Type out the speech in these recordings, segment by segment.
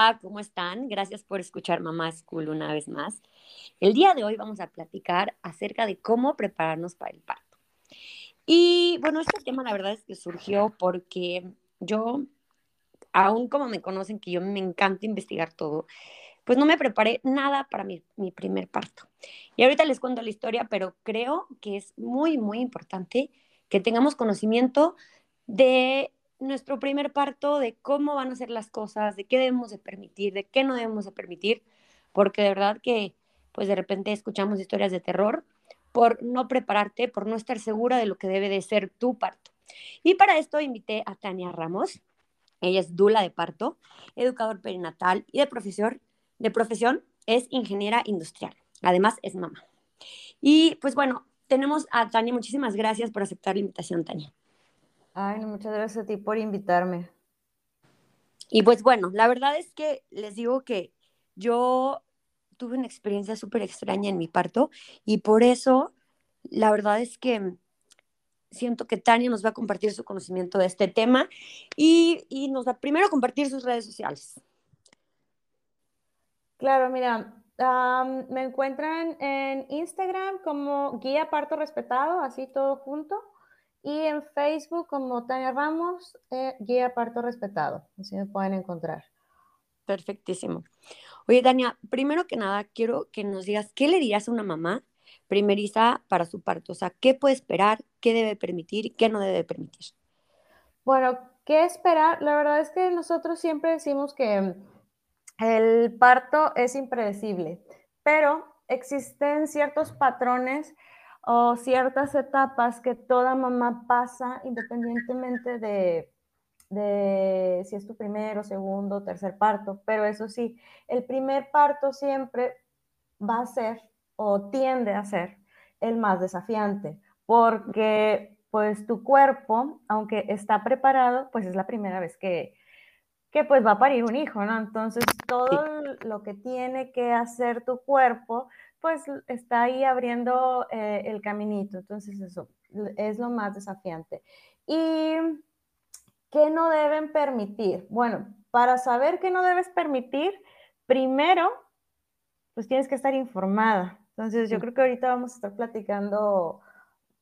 Hola, ¿cómo están? Gracias por escuchar Mamá School una vez más. El día de hoy vamos a platicar acerca de cómo prepararnos para el parto. Y bueno, este tema la verdad es que surgió porque yo, aún como me conocen que yo me encanta investigar todo, pues no me preparé nada para mi, mi primer parto. Y ahorita les cuento la historia, pero creo que es muy, muy importante que tengamos conocimiento de nuestro primer parto, de cómo van a ser las cosas, de qué debemos de permitir, de qué no debemos de permitir, porque de verdad que pues de repente escuchamos historias de terror por no prepararte, por no estar segura de lo que debe de ser tu parto. Y para esto invité a Tania Ramos. Ella es dula de parto, educador perinatal y de profesión, de profesión es ingeniera industrial. Además es mamá. Y pues bueno, tenemos a Tania. Muchísimas gracias por aceptar la invitación, Tania. Ay, no, muchas gracias a ti por invitarme. Y pues bueno, la verdad es que les digo que yo tuve una experiencia súper extraña en mi parto y por eso la verdad es que siento que Tania nos va a compartir su conocimiento de este tema y, y nos va primero a compartir sus redes sociales. Claro, mira, me encuentran en Instagram como Guía Parto Respetado, así todo junto. Y en Facebook como Tania Ramos, eh, Guía Parto Respetado. Así me pueden encontrar. Perfectísimo. Oye, Tania, primero que nada, quiero que nos digas, ¿qué le dirías a una mamá primeriza para su parto? O sea, ¿qué puede esperar? ¿Qué debe permitir? ¿Qué no debe permitir? Bueno, ¿qué esperar? La verdad es que nosotros siempre decimos que el parto es impredecible, pero existen ciertos patrones o ciertas etapas que toda mamá pasa independientemente de, si es tu primero, segundo, tercer parto. Pero eso sí, el primer parto siempre va a ser o tiende a ser el más desafiante, porque pues tu cuerpo, aunque está preparado, pues es la primera vez que, que pues va a parir un hijo, ¿no? Entonces todo lo que tiene que hacer tu cuerpo, pues está ahí abriendo eh, el caminito. Entonces eso es lo más desafiante. ¿Y qué no deben permitir? Bueno, para saber qué no debes permitir, primero, pues tienes que estar informada. Entonces yo creo que ahorita vamos a estar platicando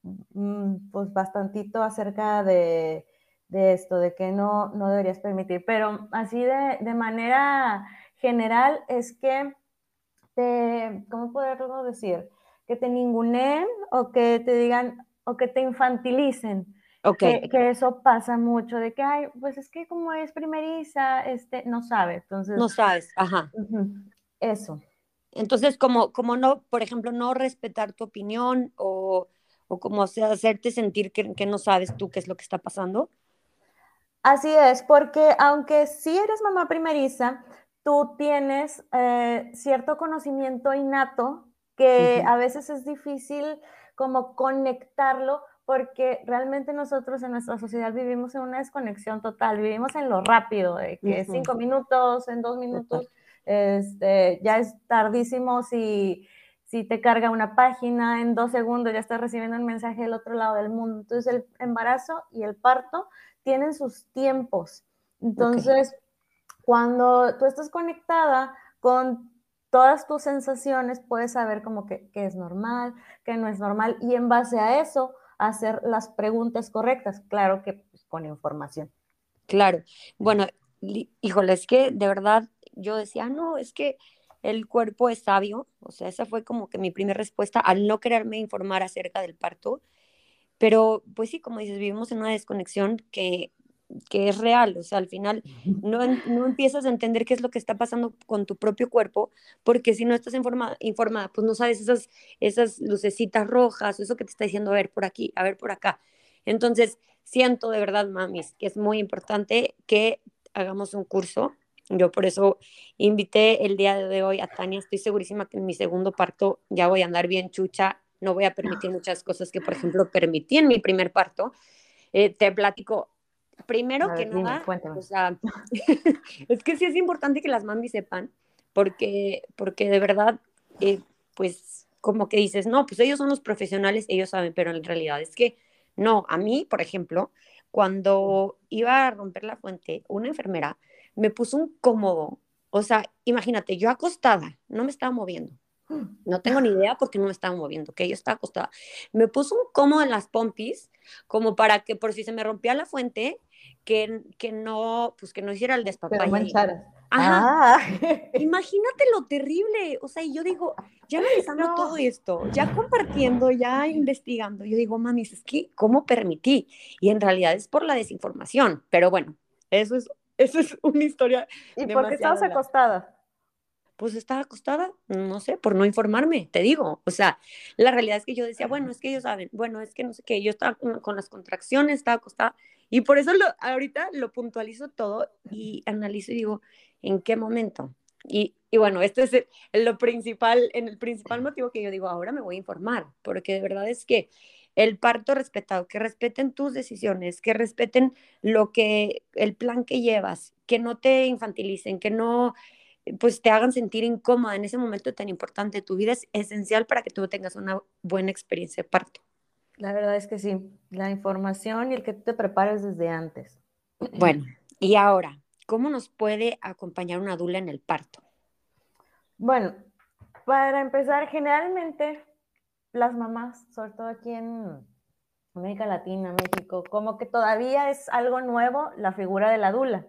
mm, pues bastantito acerca de de esto, de que no, no deberías permitir. Pero así de, de manera general es que te, ¿cómo poderlo decir? Que te ninguneen o que te digan o que te infantilicen. Okay. Que, que, eso pasa mucho, de que, ay, pues es que como es primeriza, este, no sabe, entonces... No sabes, ajá. Eso. Entonces, como, como no, por ejemplo, no respetar tu opinión o, o como hacerte sentir que, que, no sabes tú qué es lo que está pasando. Así es, porque aunque sí eres mamá primeriza, tú tienes eh, cierto conocimiento innato que a veces es difícil como conectarlo porque realmente nosotros en nuestra sociedad vivimos en una desconexión total, vivimos en lo rápido, de que cinco minutos, en dos minutos, este, ya es tardísimo si, si te carga una página, en dos segundos ya estás recibiendo un mensaje del otro lado del mundo. Entonces el embarazo y el parto tienen sus tiempos. Entonces, cuando tú estás conectada con todas tus sensaciones, puedes saber como que, es normal, que no es normal, y en base a eso, hacer las preguntas correctas, claro que pues, con información. Claro, bueno, híjole, es que de verdad yo decía, no, es que el cuerpo es sabio, o sea, esa fue como que mi primera respuesta al no quererme informar acerca del parto, pero pues sí, como dices, vivimos en una desconexión que, que es real, o sea, al final no, no, empiezas a entender qué es lo que está pasando con tu propio cuerpo, porque si no estás informada, informada pues no sabes esas, esas lucecitas rojas, eso que te está diciendo, a ver por aquí, a ver por acá. Entonces, siento de verdad, mamis, que es muy importante que hagamos un curso. Yo por eso invité el día de hoy a Tania. Estoy segurísima que en mi segundo parto ya voy a andar bien chucha no voy a permitir muchas cosas que, por ejemplo, permití en mi primer parto. Eh, te platico, primero que nada, o sea, es que sí es importante que las mamis sepan, porque, porque de verdad, eh, pues como que dices, no, pues ellos son los profesionales, ellos saben, pero en realidad es que no, a mí, por ejemplo, cuando iba a romper la fuente, una enfermera me puso un cómodo, O sea, imagínate, yo acostada, no me estaba moviendo. No tengo ni idea porque no me estaba moviendo, que yo estaba acostada. Me puso un cómodo en las pompis, como para que por si se me rompía la fuente, que, que no, pues que no hiciera el despapalle. Ajá. Ah. Imagínate lo terrible. O sea, y yo digo, ya analizando todo esto, ya compartiendo, ya investigando, yo digo, mami, es que, ¿cómo permití? Y en realidad es por la desinformación. Pero bueno, eso es, eso es una historia. ¿Y por qué estabas acostada? pues estaba acostada, no sé, por no informarme, te digo. O sea, la realidad es que yo decía, bueno, es que ellos saben, bueno, es que no sé qué, yo estaba con, las contracciones, estaba acostada. Y por eso lo, ahorita lo puntualizo todo y analizo y digo, ¿en qué momento? Y, y bueno, este es el, lo principal, en el principal motivo que yo digo, ahora me voy a informar, porque de verdad es que el parto respetado, que respeten tus decisiones, que respeten lo que, el plan que llevas, que no te infantilicen, que no pues te hagan sentir incómoda en ese momento tan importante de tu vida es esencial para que tú tengas una buena experiencia de parto. La verdad es que sí, la información y el que tú te prepares desde antes. Bueno, y ahora, ¿cómo nos puede acompañar una dula en el parto? Bueno, para empezar, generalmente las mamás, sobre todo aquí en América Latina, México, como que todavía es algo nuevo la figura de la dula.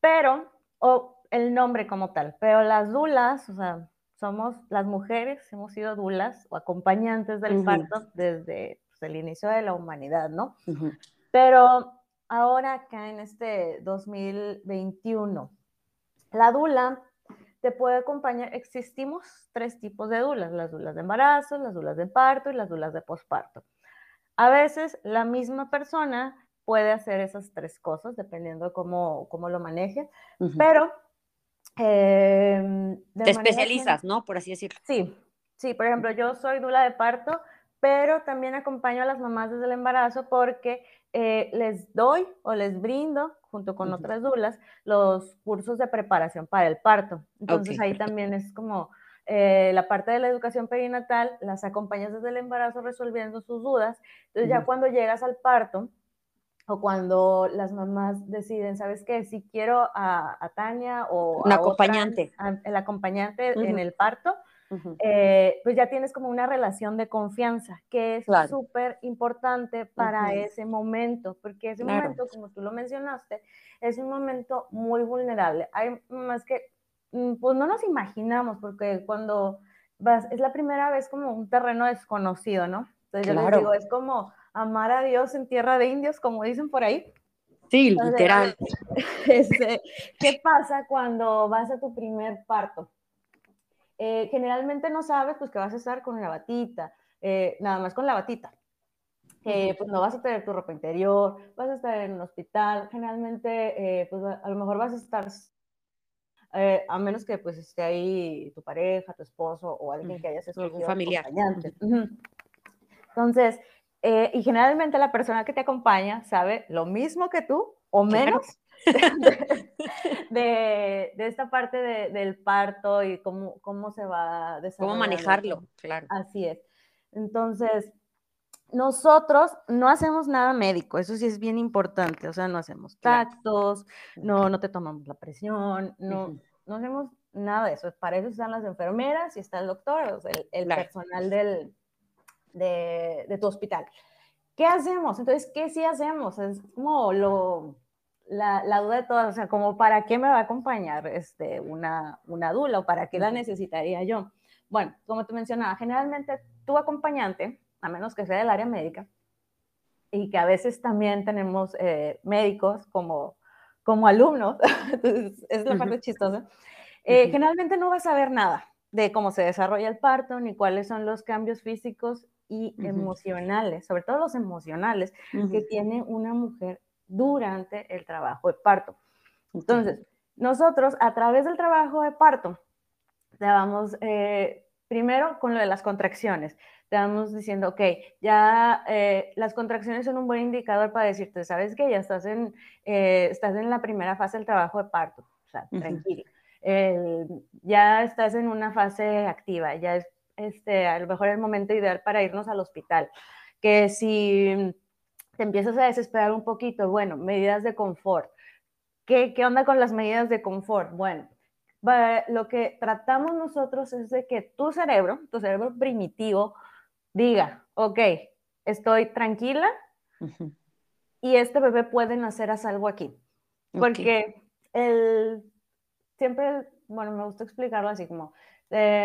Pero, o el nombre como tal, pero las dulas, o sea, somos las mujeres, hemos sido dulas o acompañantes del parto desde pues, el inicio de la humanidad, ¿no? Pero ahora acá en este 2021, la dula te puede acompañar, existimos tres tipos de dulas, las dulas de embarazo, las dulas de parto y las dulas de posparto. A veces la misma persona puede hacer esas tres cosas, dependiendo de cómo, cómo lo maneje, pero Em, Te especializas, ¿no? Por así decirlo. Sí, sí, por ejemplo, yo soy dula de parto, pero también acompaño a las mamás desde el embarazo porque eh, les doy o les brindo, junto con otras dulas, los cursos de preparación para el parto. Entonces ahí también es como eh, la parte de la educación perinatal, las acompañas desde el embarazo resolviendo sus dudas. Entonces ya cuando llegas al parto, o cuando las mamás deciden, ¿sabes qué? Si quiero a, Tania o un acompañante, el acompañante en el parto, eh, pues ya tienes como una relación de confianza, que es súper importante para ese momento, porque ese momento, como tú lo mencionaste, es un momento muy vulnerable. Hay más que, mm, pues no nos imaginamos, porque cuando vas, es la primera vez como un terreno desconocido, ¿no? Entonces yo les digo, es como amar a Dios en tierra de indios, como dicen por ahí. Sí, literal. Este, ¿Qué pasa cuando vas a tu primer parto? Eh, generalmente no sabes pues que vas a estar con la batita, eh, nada más con la batita. Eh, pues no vas a tener tu ropa interior, vas a estar en un hospital, generalmente pues a, lo mejor vas a estar, a menos que pues esté ahí tu pareja, tu esposo o alguien que hayas escogido. Algún familiar. Entonces, eh, y generalmente la persona que te acompaña sabe lo mismo que tú o menos de, de, esta parte del parto y cómo, cómo se va a desarrollar. Cómo manejarlo, claro. Así es. Entonces, nosotros no hacemos nada médico, eso sí es bien importante, o sea, no hacemos tactos, no, no te tomamos la presión, no, no hacemos nada de eso. Para eso están las enfermeras y está el doctor, o sea, el, personal del, de, tu hospital. ¿Qué hacemos? Entonces, ¿qué sí hacemos? Es como lo, la, duda de todas, o sea, como para qué me va a acompañar este, una, una dula o para qué la necesitaría yo. Bueno, como te mencionaba, generalmente tu acompañante, a menos que sea del área médica, y que a veces también tenemos eh, médicos como, como alumnos, entonces es la parte chistosa, eh, generalmente no vas a saber nada de cómo se desarrolla el parto, ni cuáles son los cambios físicos y emocionales, sobre todo los emocionales, que tiene una mujer durante el trabajo de parto. Entonces, nosotros a través del trabajo de parto, te vamos eh, primero con lo de las contracciones. Te vamos diciendo, ok, ya eh, las contracciones son un buen indicador para decirte, ¿sabes qué? Ya estás en, eh, estás en la primera fase del trabajo de parto, o sea, tranquilo. ya estás en una fase activa, ya es este, a lo mejor el momento ideal para irnos al hospital. Que si te empiezas a desesperar un poquito, bueno, medidas de confort. ¿Qué, qué onda con las medidas de confort? Bueno, lo que tratamos nosotros es de que tu cerebro, tu cerebro primitivo, diga, ok, estoy tranquila y este bebé puede nacer a salvo aquí. Porque el, siempre, bueno, me gusta explicarlo así como,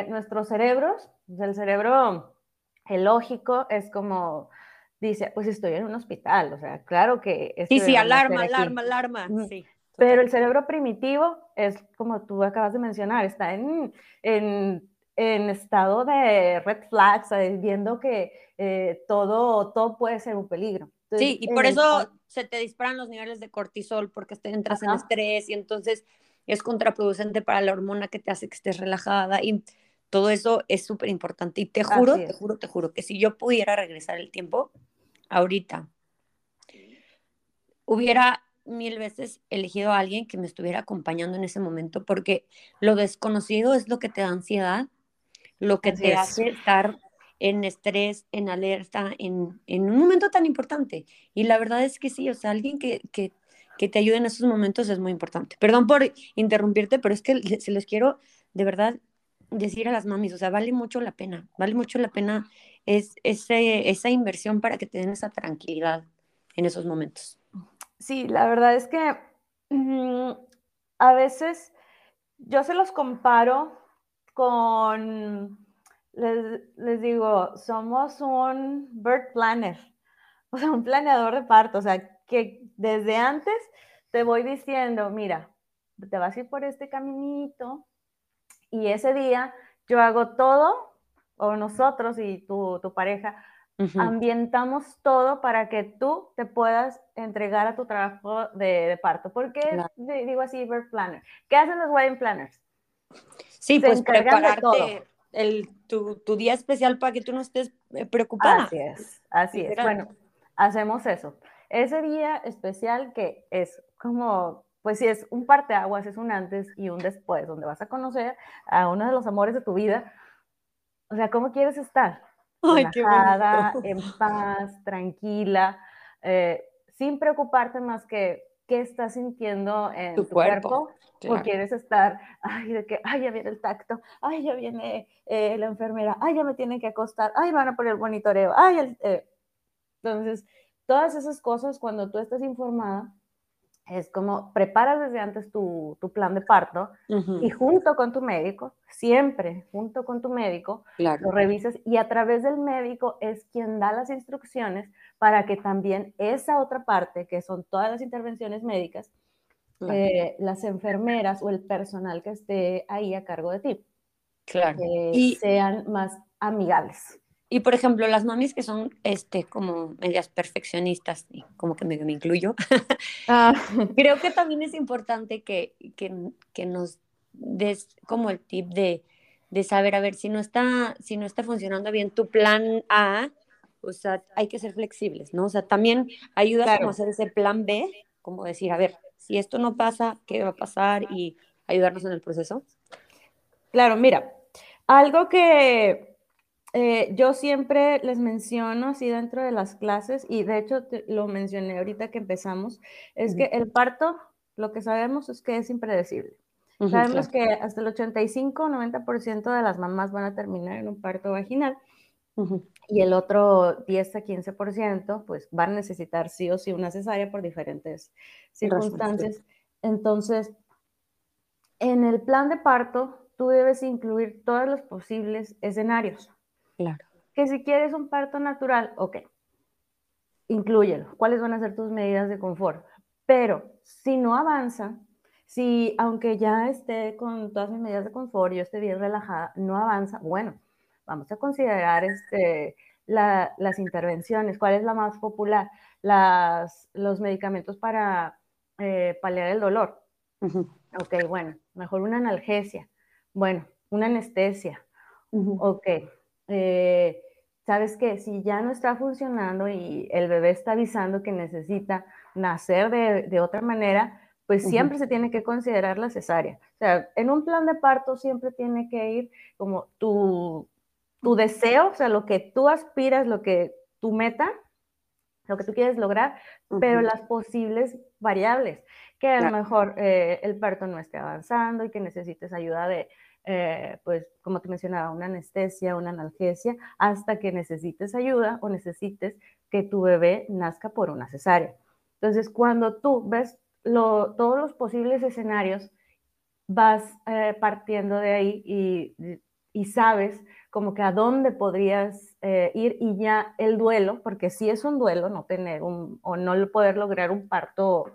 nuestros cerebros, el cerebro el lógico es como, dice, pues estoy en un hospital, o sea, claro que... Sí, sí, alarma, alarma, alarma, sí. Pero el cerebro primitivo es como tú acabas de mencionar, está en, en, en estado de red flags, viendo que eh, todo, todo puede ser un peligro. sí, y por eso se te disparan los niveles de cortisol porque te entras en estrés y entonces es contraproducente para la hormona que te hace que estés relajada y todo eso es súper importante. Y te juro, te juro, te juro que si yo pudiera regresar el tiempo ahorita, hubiera mil veces elegido a alguien que me estuviera acompañando en ese momento porque lo desconocido es lo que te da ansiedad, lo que te hace estar en estrés, en alerta, en, en, un momento tan importante. Y la verdad es que sí, o sea, alguien que, que, que te ayude en esos momentos es muy importante. Perdón por interrumpirte, pero es que se les quiero de verdad decir a las mamis, o sea, vale mucho la pena, vale mucho la pena es, ese, esa inversión para que te den esa tranquilidad en esos momentos. Sí, la verdad es que mm, a veces yo se los comparo con les, digo, somos un bird planner, o sea, un planeador de parto, o sea, que desde antes te voy diciendo, mira, te vas a ir por este caminito y ese día yo hago todo, o nosotros y tu, pareja, ambientamos todo para que tú te puedas entregar a tu trabajo de, parto. ¿Por qué digo así, bird planner? ¿Qué hacen los wedding planners? Sí, pues prepararte el, tu, tu, día especial para que tú no estés eh, preocupada. Así es, así es. Bueno, hacemos eso. Ese día especial que es como, pues si es un parteaguas, es un antes y un después, donde vas a conocer a uno de los amores de tu vida. O sea, ¿cómo quieres estar? Ay, Relajada, en paz, tranquila, eh, sin preocuparte más que qué estás sintiendo en tu, cuerpo, o quieres estar, ay, de que, ay, ya viene el tacto, ay, ya viene eh, la enfermera, ay, ya me tienen que acostar, ay, van a poner el monitoreo, ay, el, eh". entonces, todas esas cosas, cuando tú estás informada, es como preparas desde antes tu, tu plan de parto y junto con tu médico, siempre junto con tu médico, lo revisas y a través del médico es quien da las instrucciones para que también esa otra parte, que son todas las intervenciones médicas, eh, las enfermeras o el personal que esté ahí a cargo de ti, claro. Eh, y sean más amigables. Y por ejemplo, las mamis que son este, como medias perfeccionistas, y como que me, me incluyo, ah. creo que también es importante que, que, que, nos des como el tip de, de, saber, a ver, si no, está, si no está funcionando bien tu plan A, o sea, hay que ser flexibles, ¿no? O sea, también ayuda a hacer ese plan B, como decir, a ver, si esto no pasa, ¿qué va a pasar? Y ayudarnos en el proceso. Claro, mira, algo que eh, yo siempre les menciono así dentro de las clases, y de hecho lo mencioné ahorita que empezamos, es que el parto, lo que sabemos es que es impredecible. sabemos que hasta el 85-90% de las mamás van a terminar en un parto vaginal y el otro 10 a 15% pues van a necesitar sí o sí una cesárea por diferentes circunstancias. Entonces, en el plan de parto, tú debes incluir todos los posibles escenarios. Claro. Que si quieres un parto natural, ok, inclúyelo. ¿Cuáles van a ser tus medidas de confort? Pero si no avanza, si aunque ya esté con todas mis medidas de confort, yo esté bien relajada, no avanza, bueno, vamos a considerar este, las intervenciones. ¿Cuál es la más popular? Las, los medicamentos para eh, paliar el dolor. Ok, bueno, mejor una analgesia. Bueno, una anestesia. Ok, eh, sabes que si ya no está funcionando y el bebé está avisando que necesita nacer de, otra manera, pues siempre se tiene que considerar la cesárea. O sea, en un plan de parto siempre tiene que ir como tu, tu deseo, o sea, lo que tú aspiras, lo que tu meta, lo que tú quieres lograr, pero las posibles variables, que a lo mejor eh, el parto no esté avanzando y que necesites ayuda de, eh, pues, como te mencionaba, una anestesia, una analgesia, hasta que necesites ayuda o necesites que tu bebé nazca por una cesárea. Entonces, cuando tú ves todos los posibles escenarios, vas eh, partiendo de ahí y, sabes como que a dónde podrías ir y ya el duelo, porque sí es un duelo no tener un o no poder lograr un parto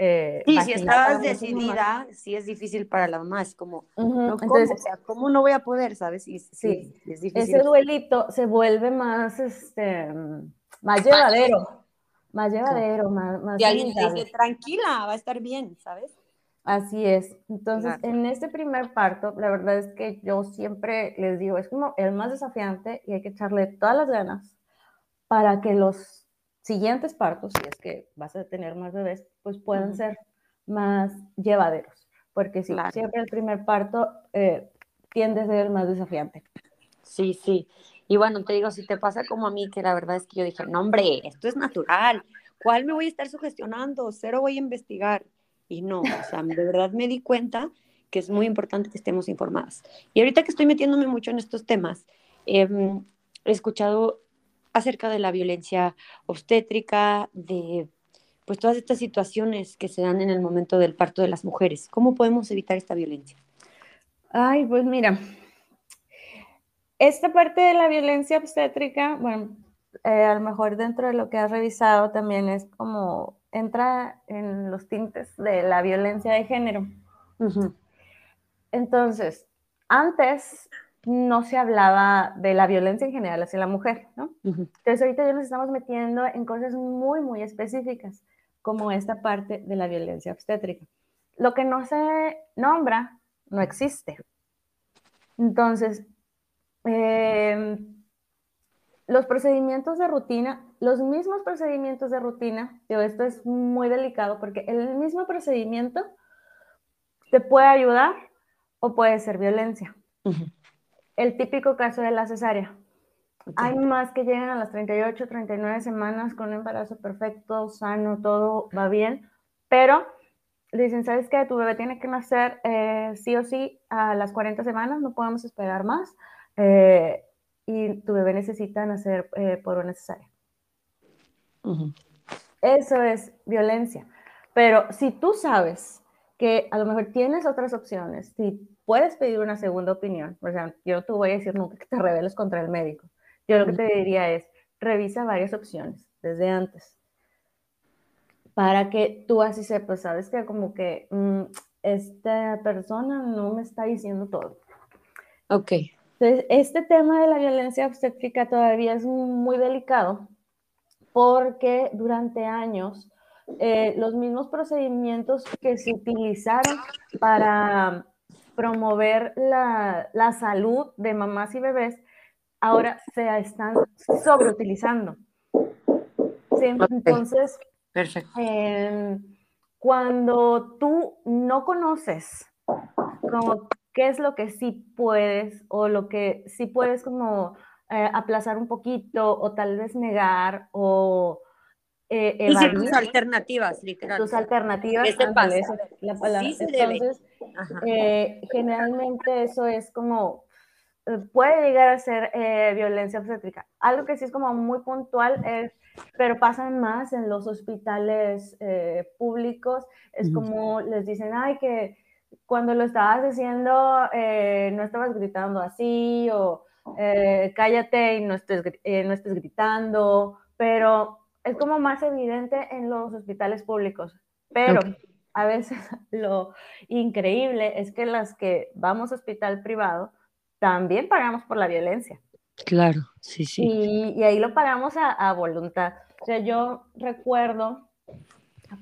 eh, sí, si estabas decidida, sí es difícil para la mamá, es como, no, ¿cómo? o sea, ¿cómo no voy a poder, sabes? sí, sí, es difícil. Ese duelito se vuelve más, este, más llevadero, más llevadero, más, más Y alguien te dice, tranquila, va a estar bien, ¿sabes? Así es. Entonces, en este primer parto, la verdad es que yo siempre les digo, es como el más desafiante y hay que echarle todas las ganas para que los siguientes partos, si es que vas a tener más bebés, pues puedan ser más llevaderos, porque si siempre el primer parto eh, tiende a ser el más desafiante. Sí, sí. Y bueno, te digo, si te pasa como a mí, que la verdad es que yo dije, no, hombre, esto es natural. ¿Cuál me voy a estar sugestionando? Cero voy a investigar. Y no, o sea, de verdad me di cuenta que es muy importante que estemos informadas. Y ahorita que estoy metiéndome mucho en estos temas, em, he escuchado acerca de la violencia obstétrica, de pues todas estas situaciones que se dan en el momento del parto de las mujeres. ¿Cómo podemos evitar esta violencia? Ay, pues mira, esta parte de la violencia obstétrica, bueno, eh, a lo mejor dentro de lo que has revisado también es como entra en los tintes de la violencia de género. Entonces, antes no se hablaba de la violencia en general hacia la mujer, ¿no? Entonces ahorita ya nos estamos metiendo en cosas muy, muy específicas, como esta parte de la violencia obstétrica. Lo que no se nombra no existe. Entonces, em, los procedimientos de rutina, los mismos procedimientos de rutina, yo esto es muy delicado porque el mismo procedimiento te puede ayudar o puede ser violencia el típico caso de la cesárea. Hay más que llegan a las 38, 39 semanas con un embarazo perfecto, sano, todo va bien, pero dicen, ¿sabes qué? Tu bebé tiene que nacer eh, sí o sí a las 40 semanas, no podemos esperar más, eh, y tu bebé necesita nacer eh, por una cesárea. Eso es violencia. Pero si tú sabes que a lo mejor tienes otras opciones, si puedes pedir una segunda opinión. O sea, yo no te voy a decir nunca que te rebeles contra el médico. Yo lo que te diría es, revisa varias opciones desde antes. Para que tú así sepas, sabes que como que mm, esta persona no me está diciendo todo. Ok. Entonces, este tema de la violencia obstétrica todavía es muy delicado porque durante años eh, los mismos procedimientos que se utilizaron para promover la, la, salud de mamás y bebés, ahora se están sobreutilizando. Entonces, Perfecto. Em, cuando tú no conoces como qué es lo que sí puedes o lo que sí puedes como eh, aplazar un poquito o tal vez negar o eh, tus alternativas, literal. Tus alternativas. ¿Qué te pasa? la palabra. Entonces, eh, generalmente eso es como, eh, puede llegar a ser eh, violencia obstétrica. Algo que sí es como muy puntual es, pero pasan más en los hospitales públicos, es como les dicen, ay, que cuando lo estabas haciendo no estabas gritando así, o cállate y no estés, no estés gritando, pero es como más evidente en los hospitales públicos. Pero a veces lo increíble es que las que vamos a hospital privado también pagamos por la violencia. Claro, sí, sí. Y, ahí lo pagamos a, voluntad. O sea, yo recuerdo,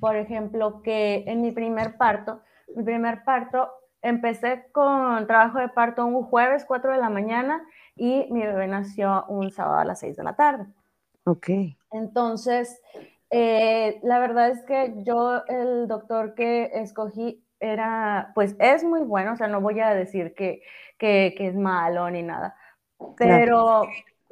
por ejemplo, que en mi primer parto, mi primer parto, empecé con trabajo de parto un jueves, 4 de la mañana, y mi bebé nació un sábado a las 6 de la tarde. Ok. Entonces, eh, la verdad es que yo, el doctor que escogí era, pues es muy bueno, o sea, no voy a decir que, que, es malo ni nada, pero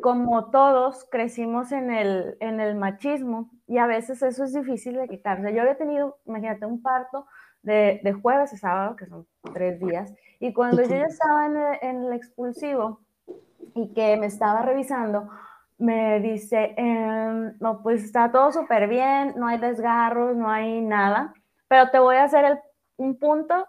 como todos crecimos en el, en el machismo y a veces eso es difícil de quitar. O sea, yo había tenido, imagínate, un parto de, de jueves a sábado, que son tres días, y cuando yo ya estaba en el, en el expulsivo y que me estaba revisando, me dice, em, no, pues está todo súper bien, no hay desgarros, no hay nada, pero te voy a hacer el, un punto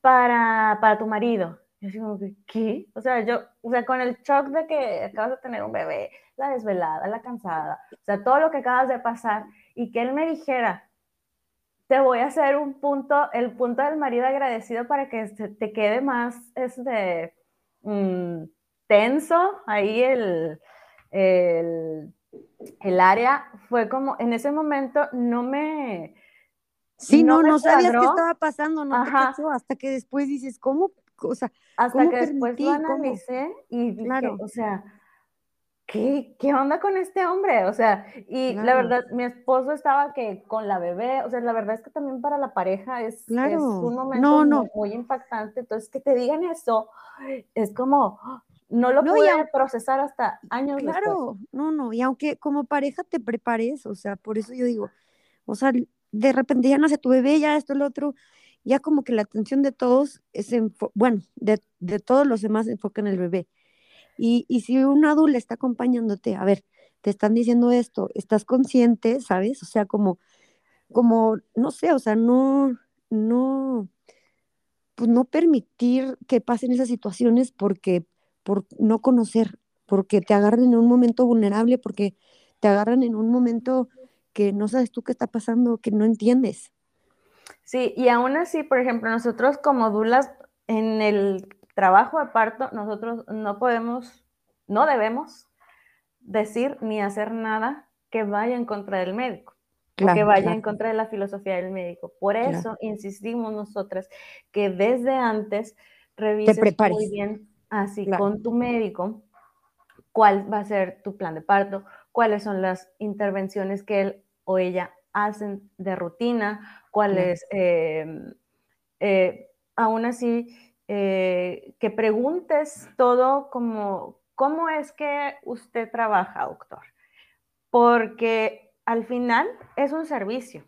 para, para tu marido. Yo digo, ¿qué? O sea, yo, o sea, con el shock de que acabas de tener un bebé, la desvelada, la cansada, o sea, todo lo que acabas de pasar, y que él me dijera, te voy a hacer un punto, el punto del marido agradecido para que te quede más este, mm, tenso ahí el, el, el, área, fue como, en ese momento no me... Sí, no, no, sabías qué estaba pasando, no te cachó, hasta que después dices, ¿cómo? O sea, hasta que después lo analicé y dije, claro. o sea, ¿qué, ¿qué onda con este hombre? O sea, y la verdad, mi esposo estaba que con la bebé, o sea, la verdad es que también para la pareja es, es un momento Muy, impactante, entonces que te digan eso, es como, no lo voy a procesar hasta años claro, no, no, y aunque como pareja te prepares, o sea, por eso yo digo, o sea, de repente ya nace tu bebé, ya esto, el otro, ya como que la atención de todos es, bueno, de, de todos los demás se enfoca en el bebé y, y si un adulto está acompañándote, a ver, te están diciendo esto, estás consciente, ¿sabes? O sea, como, como, no sé, o sea, no, no, pues no permitir que pasen esas situaciones porque, por no conocer, porque te agarran en un momento vulnerable, porque te agarran en un momento que no sabes tú qué está pasando, que no entiendes. Sí, y aún así, por ejemplo, nosotros como dulas en el trabajo de parto, nosotros no podemos, no debemos decir ni hacer nada que vaya en contra del médico. que vaya en contra de la filosofía del médico. Por eso insistimos nosotras que desde antes revises muy bien, así con tu médico, cuál va a ser tu plan de parto, cuáles son las intervenciones que él o ella hacen de rutina, cuáles, em, eh, aún así, eh, que preguntes todo como, ¿cómo es que usted trabaja, doctor? Porque al final es un servicio.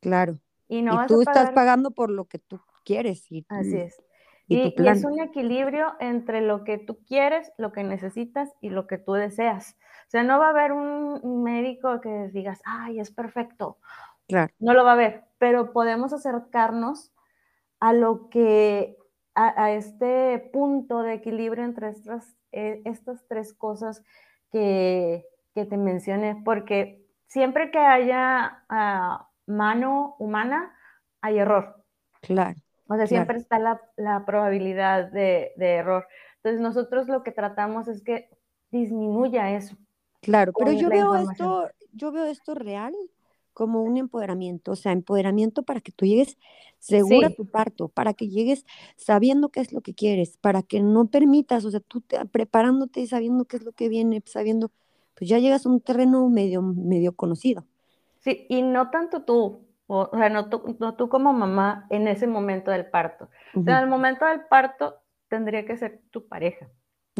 Claro. Y, no tú estás pagando por lo que tú quieres. Y, Así es. Y, y, es un equilibrio entre lo que tú quieres, lo que necesitas y lo que tú deseas. O sea, no va a haber un médico que digas, ay, es perfecto. Claro. No lo va a haber, pero podemos acercarnos a lo que a, este punto de equilibrio entre estas, eh, estas tres cosas que, que, te mencioné, porque siempre que haya ah, mano humana, hay error. Claro. O sea, siempre está la, la probabilidad de, de, error. Entonces, nosotros lo que tratamos es que disminuya eso. Claro, pero yo veo esto, yo veo esto real como un empoderamiento, o sea, empoderamiento para que tú llegues segura a tu parto, para que llegues sabiendo qué es lo que quieres, para que no permitas, o sea, tú te, preparándote y sabiendo qué es lo que viene, sabiendo, pues ya llegas a un terreno medio, medio conocido. Sí, y no tanto tú, o, sea, no tú, no tú, como mamá en ese momento del parto. O sea, en el momento del parto tendría que ser tu pareja.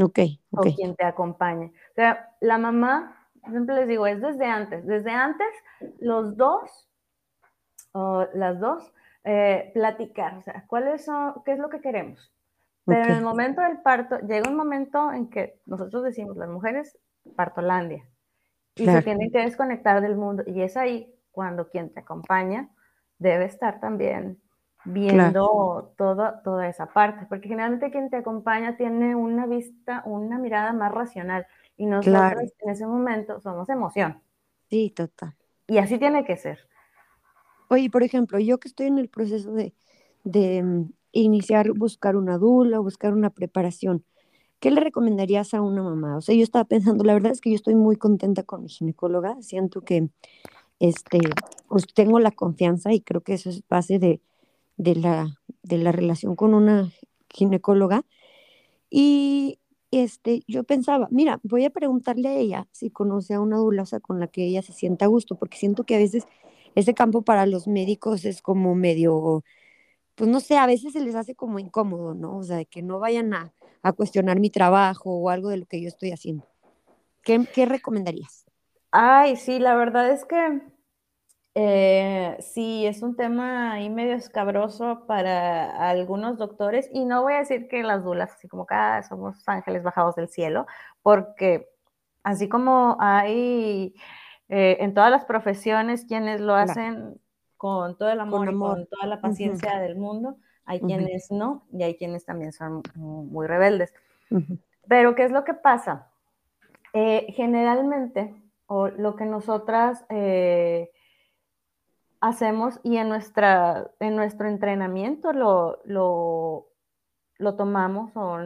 Ok, ok. O quien te acompañe. O sea, la mamá siempre les digo, es desde antes. Desde antes, los dos, o las dos, eh, platicar, o sea, ¿cuáles son, qué es lo que queremos? Pero en el momento del parto, llega un momento en que nosotros decimos, las mujeres, partolandia, y se tienen que desconectar del mundo. Y es ahí cuando quien te acompaña debe estar también viendo todo, toda esa parte, porque generalmente quien te acompaña tiene una vista, una mirada más racional. Y nosotros en ese momento somos emoción. Sí, total. Y así tiene que ser. Oye, por ejemplo, yo que estoy en el proceso de, de mm, iniciar, buscar una dula, buscar una preparación, ¿qué le recomendarías a una mamá? O sea, yo estaba pensando, la verdad es que yo estoy muy contenta con mi ginecóloga, siento que este, pues tengo la confianza y creo que eso es base de, de, la, de la relación con una ginecóloga. Y, este, yo pensaba, mira, voy a preguntarle a ella si conoce a una dulaza con la que ella se sienta a gusto, porque siento que a veces ese campo para los médicos es como medio, pues no sé, a veces se les hace como incómodo, ¿no? O sea, que no vayan a, a cuestionar mi trabajo o algo de lo que yo estoy haciendo. ¿Qué, ¿Qué recomendarías? Ay, sí, la verdad es que Eh, sí, es un tema ahí medio escabroso para algunos doctores y no voy a decir que las dulas, así como cada somos ángeles bajados del cielo, porque así como hay eh, en todas las profesiones quienes lo hacen con todo el amor, y con toda la paciencia del mundo, hay quienes no y hay quienes también son muy rebeldes. Pero ¿qué es lo que pasa? Eh, generalmente, o lo que nosotras eh, hacemos y en, nuestra, en nuestro entrenamiento lo, lo, lo tomamos o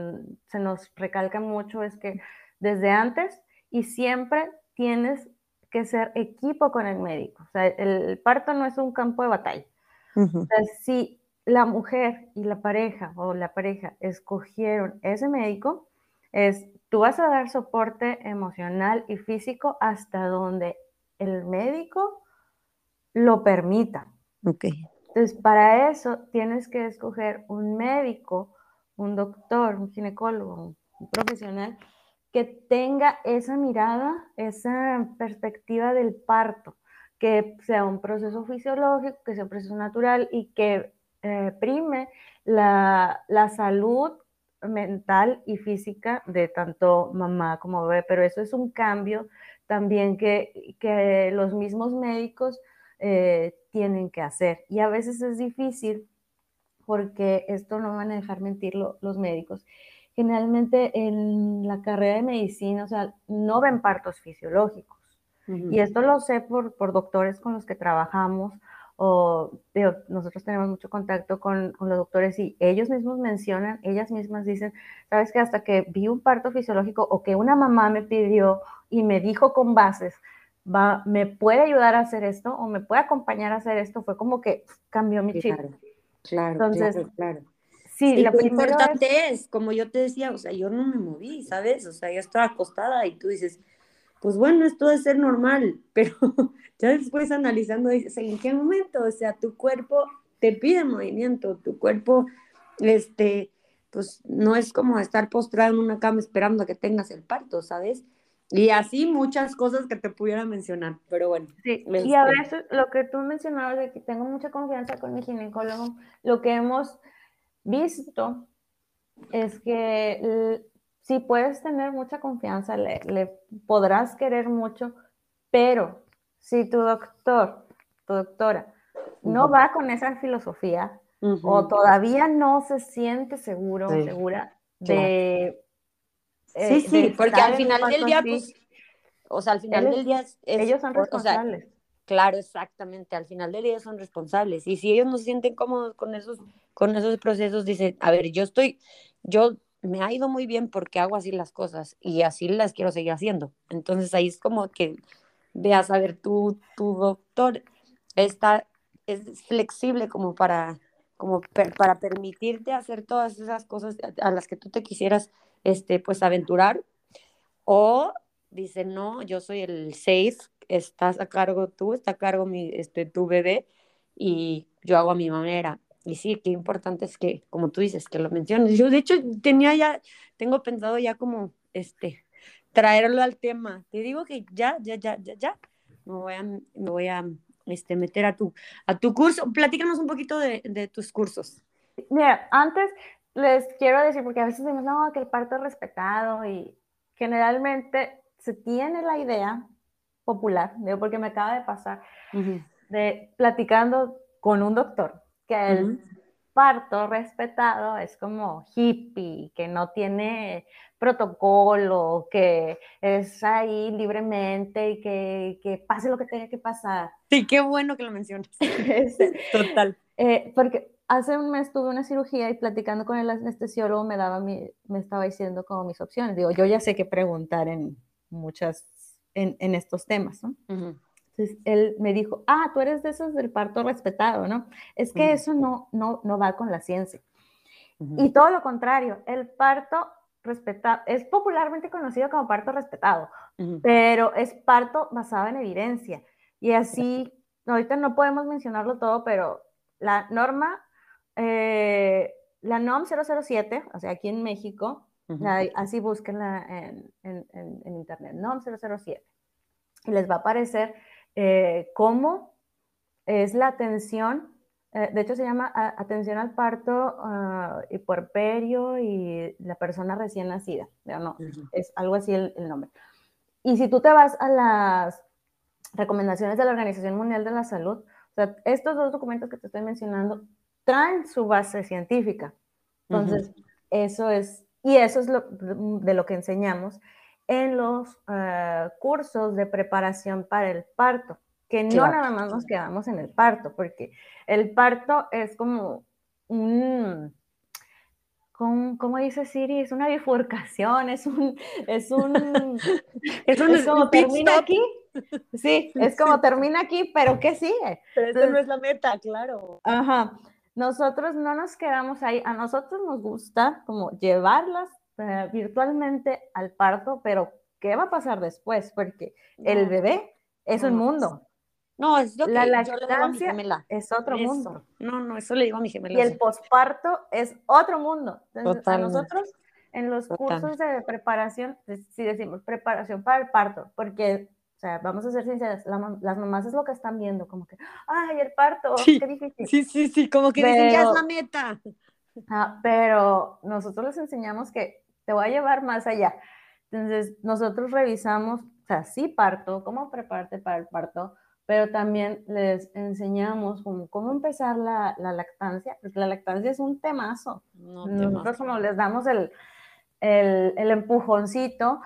se nos recalca mucho es que desde antes y siempre tienes que ser equipo con el médico. O sea, el parto no es un campo de batalla. o sea, si la mujer y la pareja o la pareja escogieron ese médico, es tú vas a dar soporte emocional y físico hasta donde el médico lo permita. Ok. Entonces, para eso tienes que escoger un médico, un doctor, un ginecólogo, un profesional que tenga esa mirada, esa perspectiva del parto, que sea un proceso fisiológico, que sea un proceso natural y que eh, prime la, salud mental y física de tanto mamá como bebé, pero eso es un cambio también que, que los mismos médicos eh, tienen que hacer. Y a veces es difícil porque esto no van a dejar mentir los médicos generalmente en la carrera de medicina, o sea, no ven partos fisiológicos. Y esto lo sé por, por, doctores con los que trabajamos, o nosotros tenemos mucho contacto con, con, los doctores y ellos mismos mencionan, ellas mismas dicen, sabes que hasta que vi un parto fisiológico o que una mamá me pidió y me dijo con bases, va, me puede ayudar a hacer esto o me puede acompañar a hacer esto, fue como que cambió mi chip. Claro, Entonces, claro, claro. Sí, lo importante es... como yo te decía, o sea, yo no me moví, ¿sabes? O sea, yo estaba acostada y tú dices, pues bueno, esto debe ser normal, pero ya después analizando dices, ¿en qué momento? O sea, tu cuerpo te pide movimiento, tu cuerpo, este, pues no es como estar postrado en una cama esperando a que tengas el parto, ¿sabes? Y así muchas cosas que te pudiera mencionar, pero bueno. Sí, y a este veces lo que tú mencionabas de que tengo mucha confianza con mi ginecólogo, lo que hemos visto es que si puedes tener mucha confianza, le, podrás querer mucho, pero si tu doctor, tu doctora, no va con esa filosofía o todavía no se siente seguro o segura de... Eh, sí, sí, porque al final del día, pues, o sea, al final del día ellos son responsables. Claro, exactamente. Al final del día son responsables. Y si ellos no se sienten cómodos con esos, con esos procesos, dicen, a ver, yo estoy, yo me ha ido muy bien porque hago así las cosas y así las quiero seguir haciendo. Entonces ahí es como que veas, a ver, tu, tu doctor está, es flexible como para, como para permitirte hacer todas esas cosas a las que tú te quisieras, este, pues aventurar. O dice, no, yo soy el safe estás a cargo tú, está a cargo mi, este, tu bebé y yo hago a mi manera. Y sí, qué importante es que, como tú dices, que lo menciones. Yo, de hecho, tenía ya, tengo pensado ya como, este, traerlo al tema. Te digo que ya, ya, ya, ya, ya, me voy a, me voy a este, meter a tu, a tu curso. Platícanos un poquito de, de tus cursos. Mira, antes les quiero decir, porque a veces decimos, no, que el parto es respetado y generalmente se tiene la idea popular, digo porque me acaba de pasar, de platicando con un doctor, que el parto respetado es como hippie, que no tiene protocolo, que es ahí libremente y que, que pase lo que tenga que pasar. Sí, qué bueno que lo mencionas. Total. Eh, porque hace un mes tuve una cirugía y platicando con el anestesiólogo me daba mi, me estaba diciendo como mis opciones. Digo, yo ya sé qué preguntar en muchas en, estos temas, ¿no? Entonces él me dijo, ah, tú eres de esos del parto respetado, ¿no? Es que eso no, no, no va con la ciencia. Y todo lo contrario, el parto respetado es popularmente conocido como parto respetado, pero es parto basado en evidencia. Y así, ahorita no podemos mencionarlo todo, pero la norma, eh, la NOM 007, o sea, aquí en México, así búsquenla en, en, en, internet, NOM 007. Y les va a aparecer eh, cómo es la atención, eh, de hecho se llama atención al parto uh, y puerperio y la persona recién nacida, no, es algo así el, nombre. Y si tú te vas a las recomendaciones de la Organización Mundial de la Salud, o sea, estos dos documentos que te estoy mencionando traen su base científica. Entonces, eso es, y eso es lo, de lo que enseñamos en los uh, cursos de preparación para el parto que no nada más nos quedamos en el parto, porque el parto es como un, ¿cómo dice Siri? Es una bifurcación, es un, es un, es, un, como termina aquí. Sí, es como termina aquí, pero ¿qué sigue? Pero esa no es la meta, claro. Ajá. Nosotros no nos quedamos ahí, a nosotros nos gusta como llevarlas eh, virtualmente al parto, pero ¿qué va a pasar después? Porque el bebé es un mundo. No, es lo que la lactancia es otro mundo. No, no, eso le digo a mi gemela. Y el posparto es otro mundo. Entonces, nosotros en los cursos de preparación, si decimos preparación para el parto, porque, o sea, vamos a ser sinceras, las mamás es lo que están viendo, como que, ay, el parto, qué difícil. Sí, sí, sí, como que dicen, ya es la meta. Ah, pero nosotros les enseñamos que te voy a llevar más allá. Entonces, nosotros revisamos, o sea, sí parto, cómo prepararte para el parto, pero también les enseñamos cómo, empezar la, lactancia, porque la lactancia es un temazo. Nosotros como les damos el, el, empujoncito,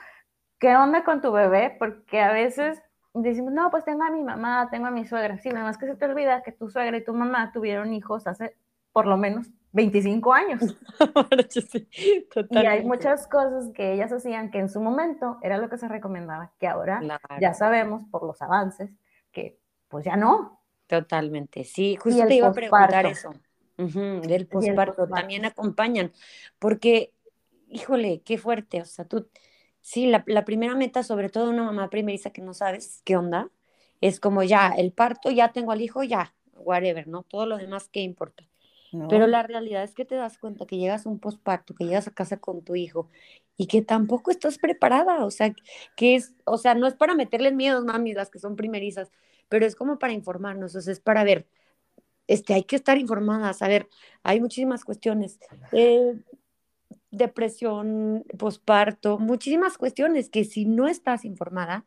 ¿qué onda con tu bebé? Porque a veces decimos, no, pues tengo a mi mamá, tengo a mi suegra. Sí, nada más que se te olvida que tu suegra y tu mamá tuvieron hijos hace por lo menos 25 años. y hay muchas cosas que ellas hacían que en su momento era lo que se recomendaba, que ahora ya sabemos por los avances que pues ya no. Totalmente, sí, justo te iba a preguntar eso. del posparto también acompañan, porque, híjole, qué fuerte, o sea, tú, sí, la, primera meta, sobre todo una mamá primeriza que no sabes qué onda, es como ya, el parto, ya tengo al hijo, ya, whatever, ¿no? Todo lo demás, ¿qué importa? Pero la realidad es que te das cuenta que llegas a un posparto, que llegas a casa con tu hijo y que tampoco estás preparada, o sea, que es, o sea, no es para meterles miedos, mami, las que son primerizas, pero es como para informarnos, o sea, es para ver, este, hay que estar informadas, a ver, hay muchísimas cuestiones, eh, depresión, posparto, muchísimas cuestiones que si no estás informada,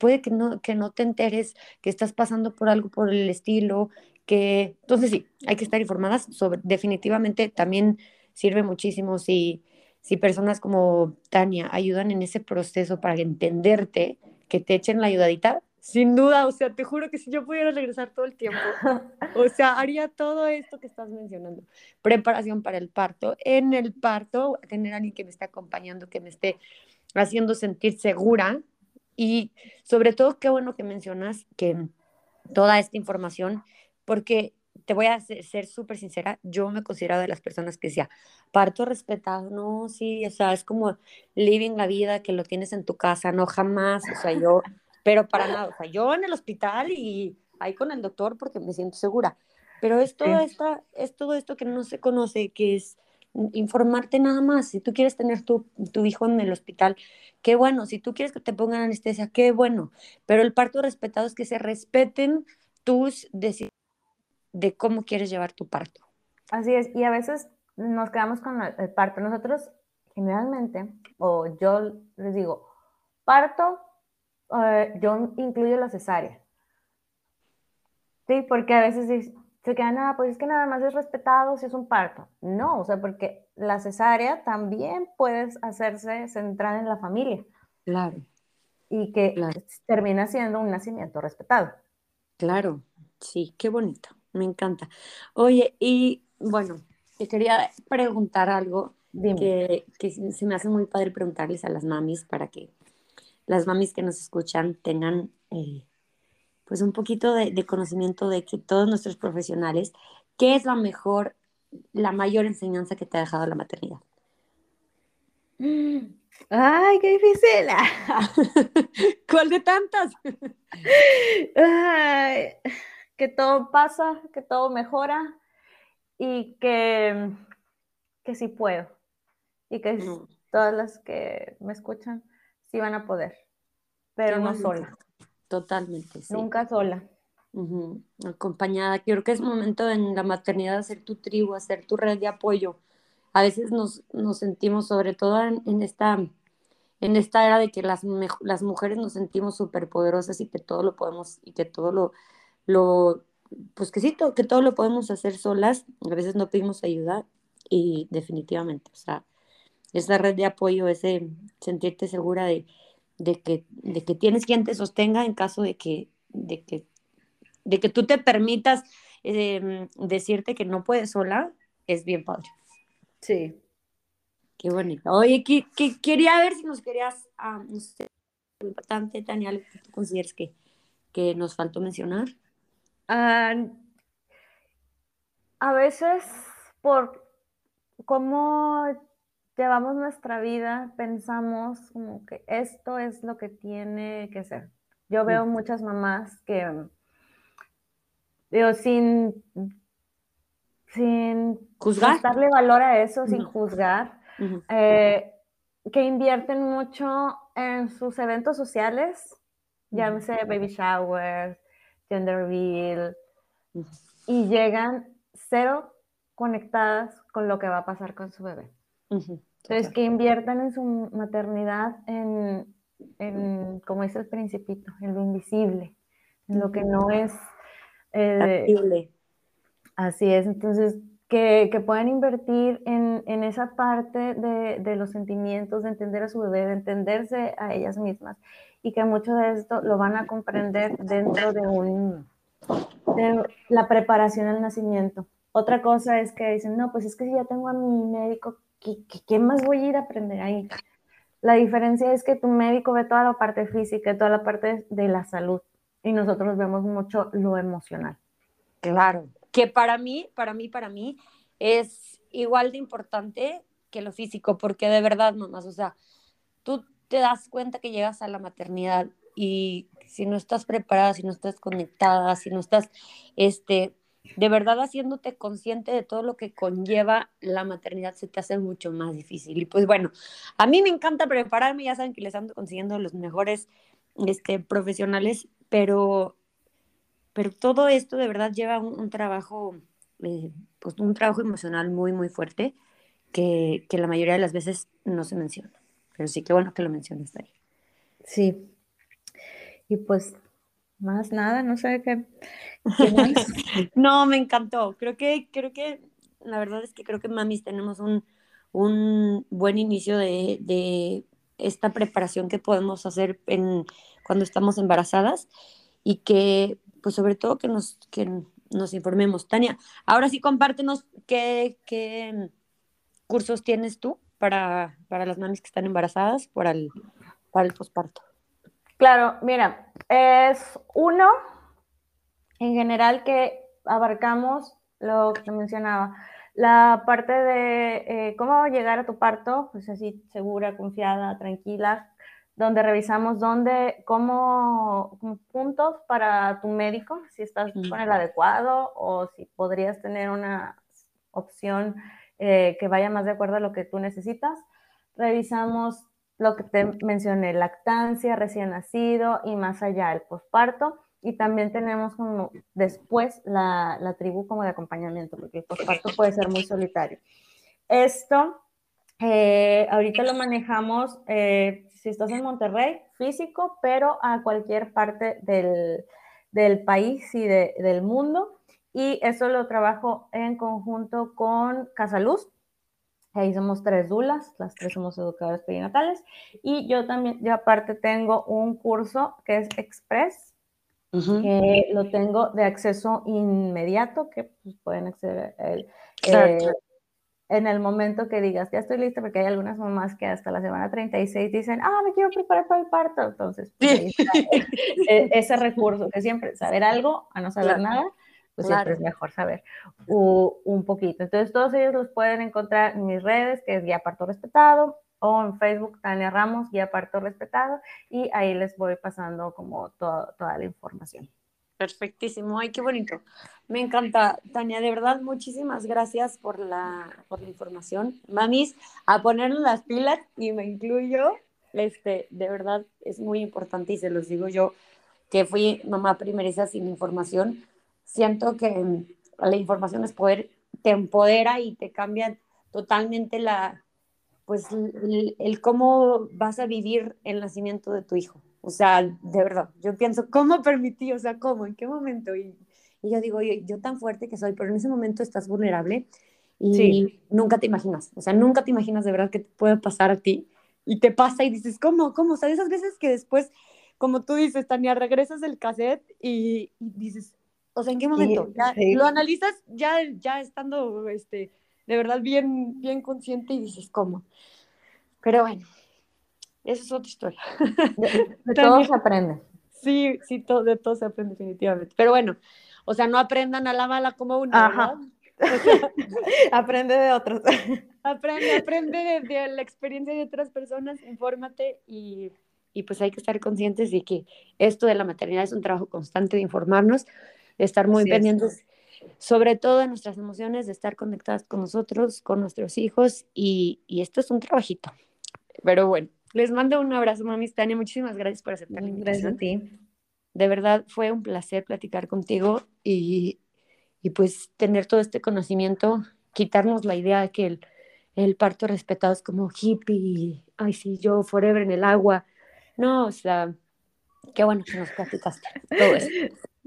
puede que no, que no te enteres que estás pasando por algo por el estilo, que, entonces sí, hay que estar informadas sobre, definitivamente también sirve muchísimo si, si personas como Tania ayudan en ese proceso para entenderte, que te echen la ayudadita, sin duda, o sea, te juro que si yo pudiera regresar todo el tiempo, o sea, haría todo esto que estás mencionando. Preparación para el parto. En el parto, tener a alguien que me esté acompañando, que me esté haciendo sentir segura. Y sobre todo, qué bueno que mencionas que toda esta información, porque te voy a ser súper sincera, yo me considero de las personas que decía, parto respetado, no, sí, o sea, es como living la vida que lo tienes en tu casa, no jamás, o sea, yo pero para nada, o sea, yo en el hospital y ahí con el doctor porque me siento segura, pero es todo, esta, es todo esto que no se conoce, que es informarte nada más. Si tú quieres tener tu, tu hijo en el hospital, qué bueno. Si tú quieres que te pongan anestesia, qué bueno. Pero el parto respetado es que se respeten tus decisiones de cómo quieres llevar tu parto. Así es, y a veces nos quedamos con el parto. Nosotros generalmente, o yo les digo, parto eh, yo incluyo la cesárea. Sí, porque a veces se queda nada, ah, pues es que nada más es respetado si es un parto. No, o sea, porque la cesárea también puede hacerse central en la familia. Claro. Y que termina siendo un nacimiento respetado. Claro, sí, qué bonito, me encanta. Oye, y bueno, te quería preguntar algo que, que, se me hace muy padre preguntarles a las mamis para que las mamis que nos escuchan tengan eh, pues un poquito de, conocimiento de que todos nuestros profesionales, ¿qué es la mejor, la mayor enseñanza que te ha dejado la maternidad? Ay, qué difícil. ¿Cuál de tantas? que todo pasa, que todo mejora y que, que sí puedo. Y que mm. todas las que me escuchan sí van a poder, pero no sola. Totalmente. Nunca sola. Acompañada. Creo que es momento en la maternidad hacer tu tribu, hacer tu red de apoyo. A veces nos, nos sentimos, sobre todo en, esta, en esta era de que las, las mujeres nos sentimos súper poderosas y que todo lo podemos, y que todo lo, lo pues que sí, que todo lo podemos hacer solas. A veces no pedimos ayuda y definitivamente, o sea, esa red de apoyo, ese sentirte segura de, de, que, de que tienes quien te sostenga en caso de que, de que de que tú te permitas em, decirte que no puedes sola, es bien padre. Sí. Qué bonito. Oye, que, quería ver si nos querías, ah, no sé, importante, Tania, algo que tú consideres que, que nos faltó mencionar. Ah, a veces, por cómo llevamos nuestra vida, pensamos como que esto es lo que tiene que ser. Yo veo muchas mamás que digo, sin, sin juzgar. darle valor a eso, sin juzgar, eh, que invierten mucho en sus eventos sociales, llámese baby shower, gender reveal, y llegan cero conectadas con lo que va a pasar con su bebé. Entonces, que inviertan en su maternidad en, en, como dice el principito, en lo invisible, en lo que no es eh, así es, entonces que, que puedan invertir en, en esa parte de, de, los sentimientos, de entender a su bebé, de entenderse a ellas mismas y que mucho de esto lo van a comprender dentro de, un, de la preparación al nacimiento. Otra cosa es que dicen, no, pues es que si ya tengo a mi médico, ¿qué, qué, qué más voy a ir a aprender ahí? La diferencia es que tu médico ve toda la parte física, toda la parte de la salud y nosotros vemos mucho lo emocional. Claro, que para mí, para mí, para mí es igual de importante que lo físico, porque de verdad, mamás, o sea, tú te das cuenta que llegas a la maternidad y si no estás preparada, si no estás conectada, si no estás, este, de verdad haciéndote consciente de todo lo que conlleva la maternidad, se te hace mucho más difícil. Y pues bueno, a mí me encanta prepararme, ya saben que les ando consiguiendo los mejores este, profesionales pero, pero todo esto de verdad lleva un, trabajo, eh, pues un trabajo emocional muy, muy fuerte que, que, la mayoría de las veces no se menciona. Pero sí que bueno que lo menciones ahí. Sí. Y pues más nada, no sé qué. no, me encantó. Creo que, creo que, la verdad es que creo que mamis tenemos un, un buen inicio de, de esta preparación que podemos hacer en, cuando estamos embarazadas y que, pues sobre todo que nos, que nos informemos. Tania, ahora sí compártenos qué, qué cursos tienes tú para, para las mamis que están embarazadas para el, para el posparto. Claro, mira, es uno en general que abarcamos lo que mencionaba, la parte de eh, cómo llegar a tu parto, pues así segura, confiada, tranquila, donde revisamos dónde, cómo, puntos para tu médico, si estás con el adecuado o si podrías tener una opción eh, que vaya más de acuerdo a lo que tú necesitas. Revisamos lo que te mencioné, lactancia, recién nacido y más allá el posparto. Y también tenemos como después la, la tribu como de acompañamiento, porque el posparto puede ser muy solitario. Esto eh, ahorita lo manejamos eh, si estás en Monterrey, físico, pero a cualquier parte del, del país y de, del mundo. Y eso lo trabajo en conjunto con Casaluz. Ahí somos tres dulas, las tres somos educadoras perinatales. Y yo también, yo aparte tengo un curso que es Express, que lo tengo de acceso inmediato, que pues, pueden acceder él. Eh, en el momento que digas, ya estoy lista, porque hay algunas mamás que hasta la semana 36 dicen, ah, me quiero preparar para el parto. Entonces, pues, e, ese recurso, que siempre saber algo a no saber nada, pues siempre es mejor saber un poquito. Entonces, todos ellos los pueden encontrar en mis redes, que es Guía Parto Respetado, o en Facebook, Tania Ramos, Guía Parto Respetado, y ahí les voy pasando como toda la información. Perfectísimo, ay, qué bonito. Me encanta, Tania, de verdad, muchísimas gracias por la, por la información. Mamis, a ponernos las pilas y me incluyo, este, de verdad es muy importante y se los digo yo, que fui mamá primeriza sin información, siento que la información es poder, te empodera y te cambia totalmente la, pues el, cómo vas a vivir el nacimiento de tu hijo. O sea, de verdad, yo pienso, ¿cómo permití? O sea, ¿cómo? ¿En qué momento? Y, y yo digo, yo, yo, tan fuerte que soy, pero en ese momento estás vulnerable y nunca te imaginas, o sea, nunca te imaginas de verdad que te puede pasar a ti y te pasa y dices, ¿cómo? ¿Cómo? O sea, esas veces que después, como tú dices, Tania, regresas el cassette y, dices, o sea, ¿en qué momento? Lo analizas ya, ya estando, este, de verdad bien, bien consciente y dices, ¿cómo? Pero bueno, esa es otra historia. De, todo se aprende. Sí, sí, todo, de todo se aprende definitivamente. Pero bueno, o sea, no aprendan a la bala como uno, Ajá. aprende de otros. aprende, aprende de, la experiencia de otras personas, infórmate y, y, pues hay que estar conscientes de que esto de la maternidad es un trabajo constante de informarnos, de estar muy pendientes, sobre todo de nuestras emociones, de estar conectadas con nosotros, con nuestros hijos y, y esto es un trabajito. Pero bueno, les mando un abrazo, mami Tania. Muchísimas gracias por aceptar la invitación. Gracias a ti. De verdad fue un placer platicar contigo y, y pues tener todo este conocimiento, quitarnos la idea de que el, el parto respetado es como hippie, ay sí, yo forever en el agua. No, o sea, qué bueno que nos platicaste todo eso.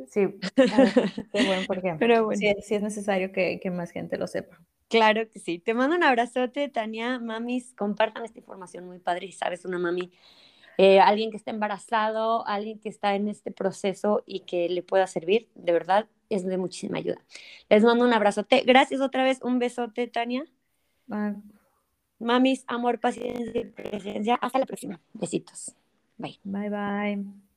Sí, qué bueno, porque Pero bueno. sí, es necesario que, que, más gente lo sepa. Claro que sí. Te mando un abrazote, Tania. Mamis, compartan esta información muy padre. Y sabes, una mami eh, alguien que está embarazado, alguien que está en este proceso y que le pueda servir, de verdad, es de muchísima ayuda. Les mando un abrazote. Gracias otra vez, un besote, Tania. Mamis, amor, paciencia y presencia. Hasta la próxima. Besitos. Bye. Bye, bye.